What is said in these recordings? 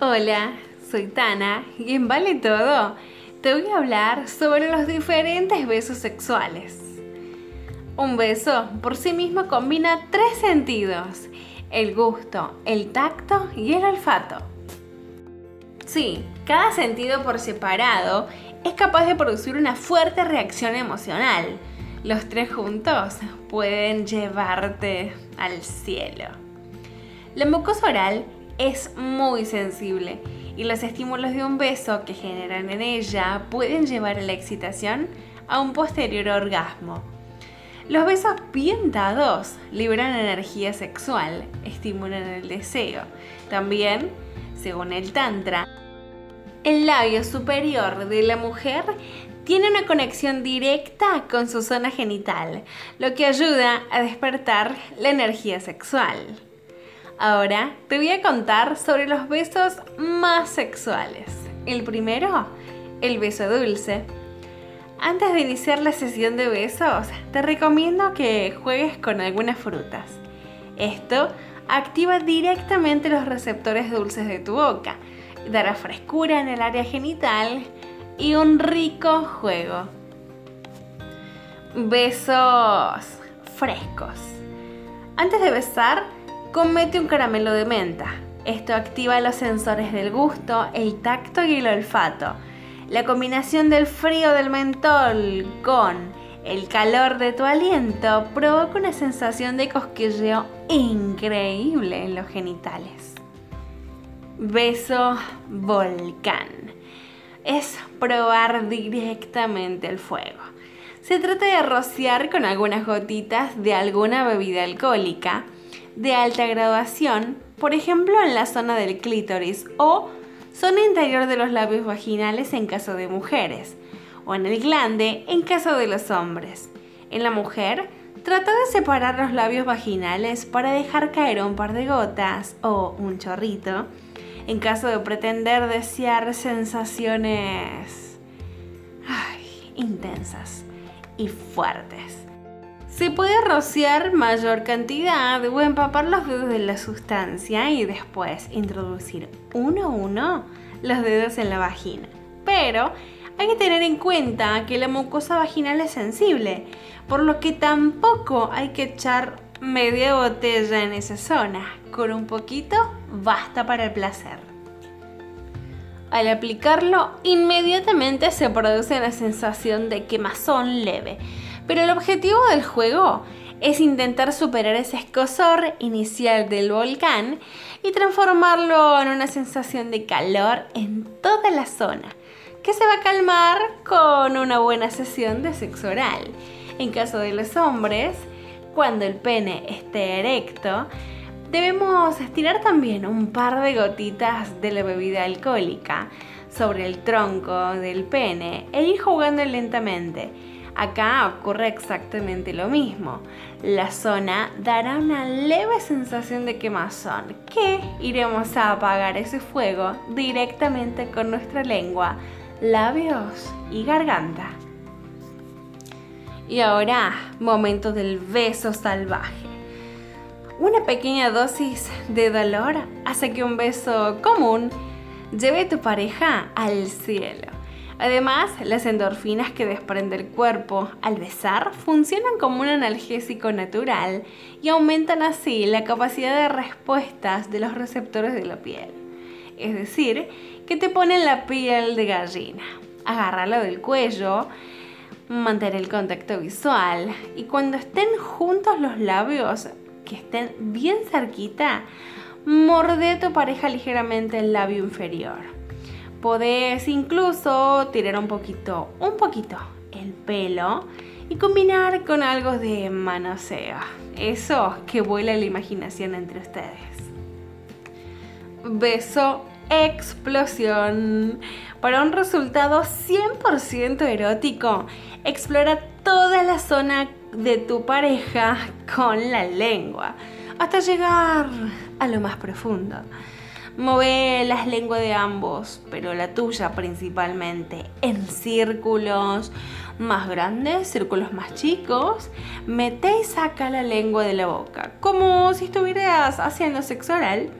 Hola, soy Tana y en Vale Todo te voy a hablar sobre los diferentes besos sexuales. Un beso por sí mismo combina tres sentidos, el gusto, el tacto y el olfato. Sí, cada sentido por separado es capaz de producir una fuerte reacción emocional. Los tres juntos pueden llevarte al cielo. La mucosa oral es muy sensible y los estímulos de un beso que generan en ella pueden llevar a la excitación a un posterior orgasmo. Los besos bien dados liberan energía sexual, estimulan el deseo. También, según el Tantra, el labio superior de la mujer tiene una conexión directa con su zona genital, lo que ayuda a despertar la energía sexual. Ahora te voy a contar sobre los besos más sexuales. El primero, el beso dulce. Antes de iniciar la sesión de besos, te recomiendo que juegues con algunas frutas. Esto activa directamente los receptores dulces de tu boca, dará frescura en el área genital y un rico juego. Besos frescos. Antes de besar, Comete un caramelo de menta. Esto activa los sensores del gusto, el tacto y el olfato. La combinación del frío del mentol con el calor de tu aliento provoca una sensación de cosquilleo increíble en los genitales. Beso volcán. Es probar directamente el fuego. Se trata de rociar con algunas gotitas de alguna bebida alcohólica de alta graduación, por ejemplo en la zona del clítoris o zona interior de los labios vaginales en caso de mujeres, o en el glande en caso de los hombres. En la mujer, trata de separar los labios vaginales para dejar caer un par de gotas o un chorrito, en caso de pretender desear sensaciones intensas y fuertes. Se puede rociar mayor cantidad o empapar los dedos de la sustancia y después introducir uno a uno los dedos en la vagina. Pero hay que tener en cuenta que la mucosa vaginal es sensible, por lo que tampoco hay que echar media botella en esa zona. Con un poquito basta para el placer. Al aplicarlo, inmediatamente se produce la sensación de quemazón leve pero el objetivo del juego es intentar superar ese escosor inicial del volcán y transformarlo en una sensación de calor en toda la zona, que se va a calmar con una buena sesión de sexo oral. En caso de los hombres, cuando el pene esté erecto, debemos estirar también un par de gotitas de la bebida alcohólica sobre el tronco del pene e ir jugando lentamente Acá ocurre exactamente lo mismo. La zona dará una leve sensación de quemazón que iremos a apagar ese fuego directamente con nuestra lengua, labios y garganta. Y ahora, momento del beso salvaje. Una pequeña dosis de dolor hace que un beso común lleve a tu pareja al cielo. Además, las endorfinas que desprende el cuerpo al besar funcionan como un analgésico natural y aumentan así la capacidad de respuestas de los receptores de la piel. Es decir, que te ponen la piel de gallina. Agárralo del cuello, mantener el contacto visual y cuando estén juntos los labios, que estén bien cerquita, morde tu pareja ligeramente el labio inferior Podés incluso tirar un poquito, un poquito el pelo y combinar con algo de manoseo. Eso que vuela la imaginación entre ustedes. Beso explosión. Para un resultado 100% erótico, explora toda la zona de tu pareja con la lengua hasta llegar a lo más profundo. Move las lenguas de ambos, pero la tuya principalmente, en círculos más grandes, círculos más chicos. Mete y saca la lengua de la boca, como si estuvieras haciendo sexo oral,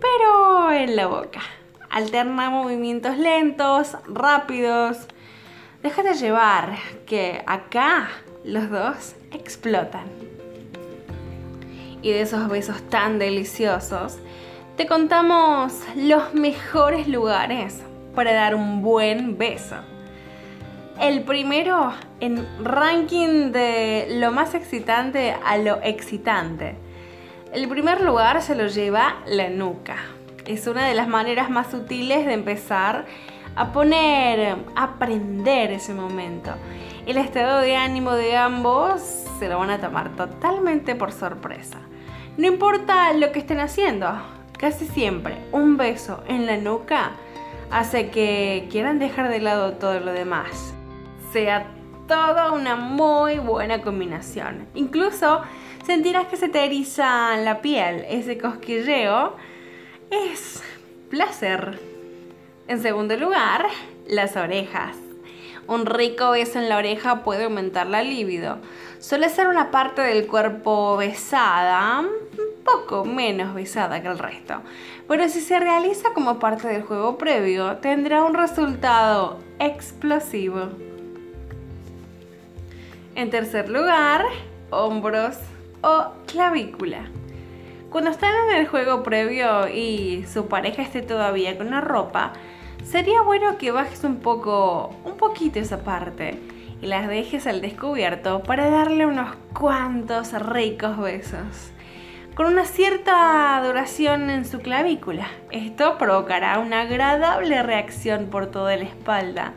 pero en la boca. Alterna movimientos lentos, rápidos. Déjate llevar, que acá los dos explotan. Y de esos besos tan deliciosos, te contamos los mejores lugares para dar un buen beso. El primero en ranking de lo más excitante a lo excitante. El primer lugar se lo lleva la nuca. Es una de las maneras más sutiles de empezar a poner, a aprender ese momento. El estado de ánimo de ambos se lo van a tomar totalmente por sorpresa. No importa lo que estén haciendo, casi siempre un beso en la nuca hace que quieran dejar de lado todo lo demás. Sea toda una muy buena combinación. Incluso sentirás que se te eriza la piel, ese cosquilleo es placer. En segundo lugar, las orejas. Un rico beso en la oreja puede aumentar la libido. Suele ser una parte del cuerpo besada, un poco menos besada que el resto. Pero si se realiza como parte del juego previo, tendrá un resultado explosivo. En tercer lugar, hombros o clavícula. Cuando están en el juego previo y su pareja esté todavía con la ropa, sería bueno que bajes un poco, un poquito esa parte y las dejes al descubierto para darle unos cuantos ricos besos. Con una cierta duración en su clavícula. Esto provocará una agradable reacción por toda la espalda,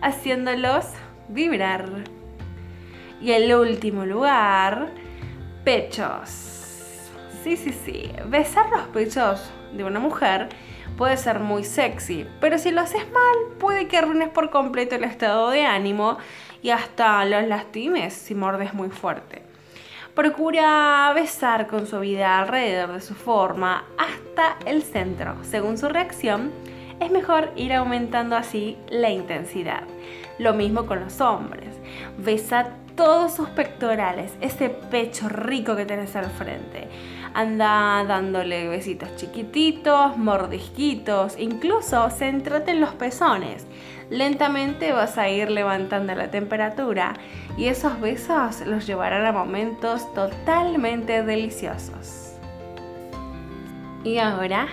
haciéndolos vibrar. Y el último lugar, pechos. Sí, sí, sí. Besar los pechos de una mujer puede ser muy sexy, pero si lo haces mal, puede que arruines por completo el estado de ánimo y hasta los lastimes si mordes muy fuerte. Procura besar con suavidad alrededor de su forma hasta el centro. Según su reacción, es mejor ir aumentando así la intensidad. Lo mismo con los hombres. Besa todos sus pectorales, ese pecho rico que tienes al frente. Anda dándole besitos chiquititos, mordisquitos, incluso céntrate en los pezones. Lentamente vas a ir levantando la temperatura y esos besos los llevarán a momentos totalmente deliciosos. Y ahora,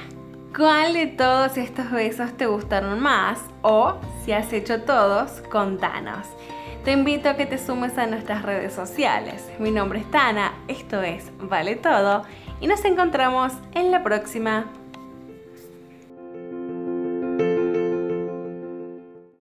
¿cuál de todos estos besos te gustaron más? O si has hecho todos, contanos. Te invito a que te sumes a nuestras redes sociales. Mi nombre es Tana, esto es Vale Todo y nos encontramos en la próxima.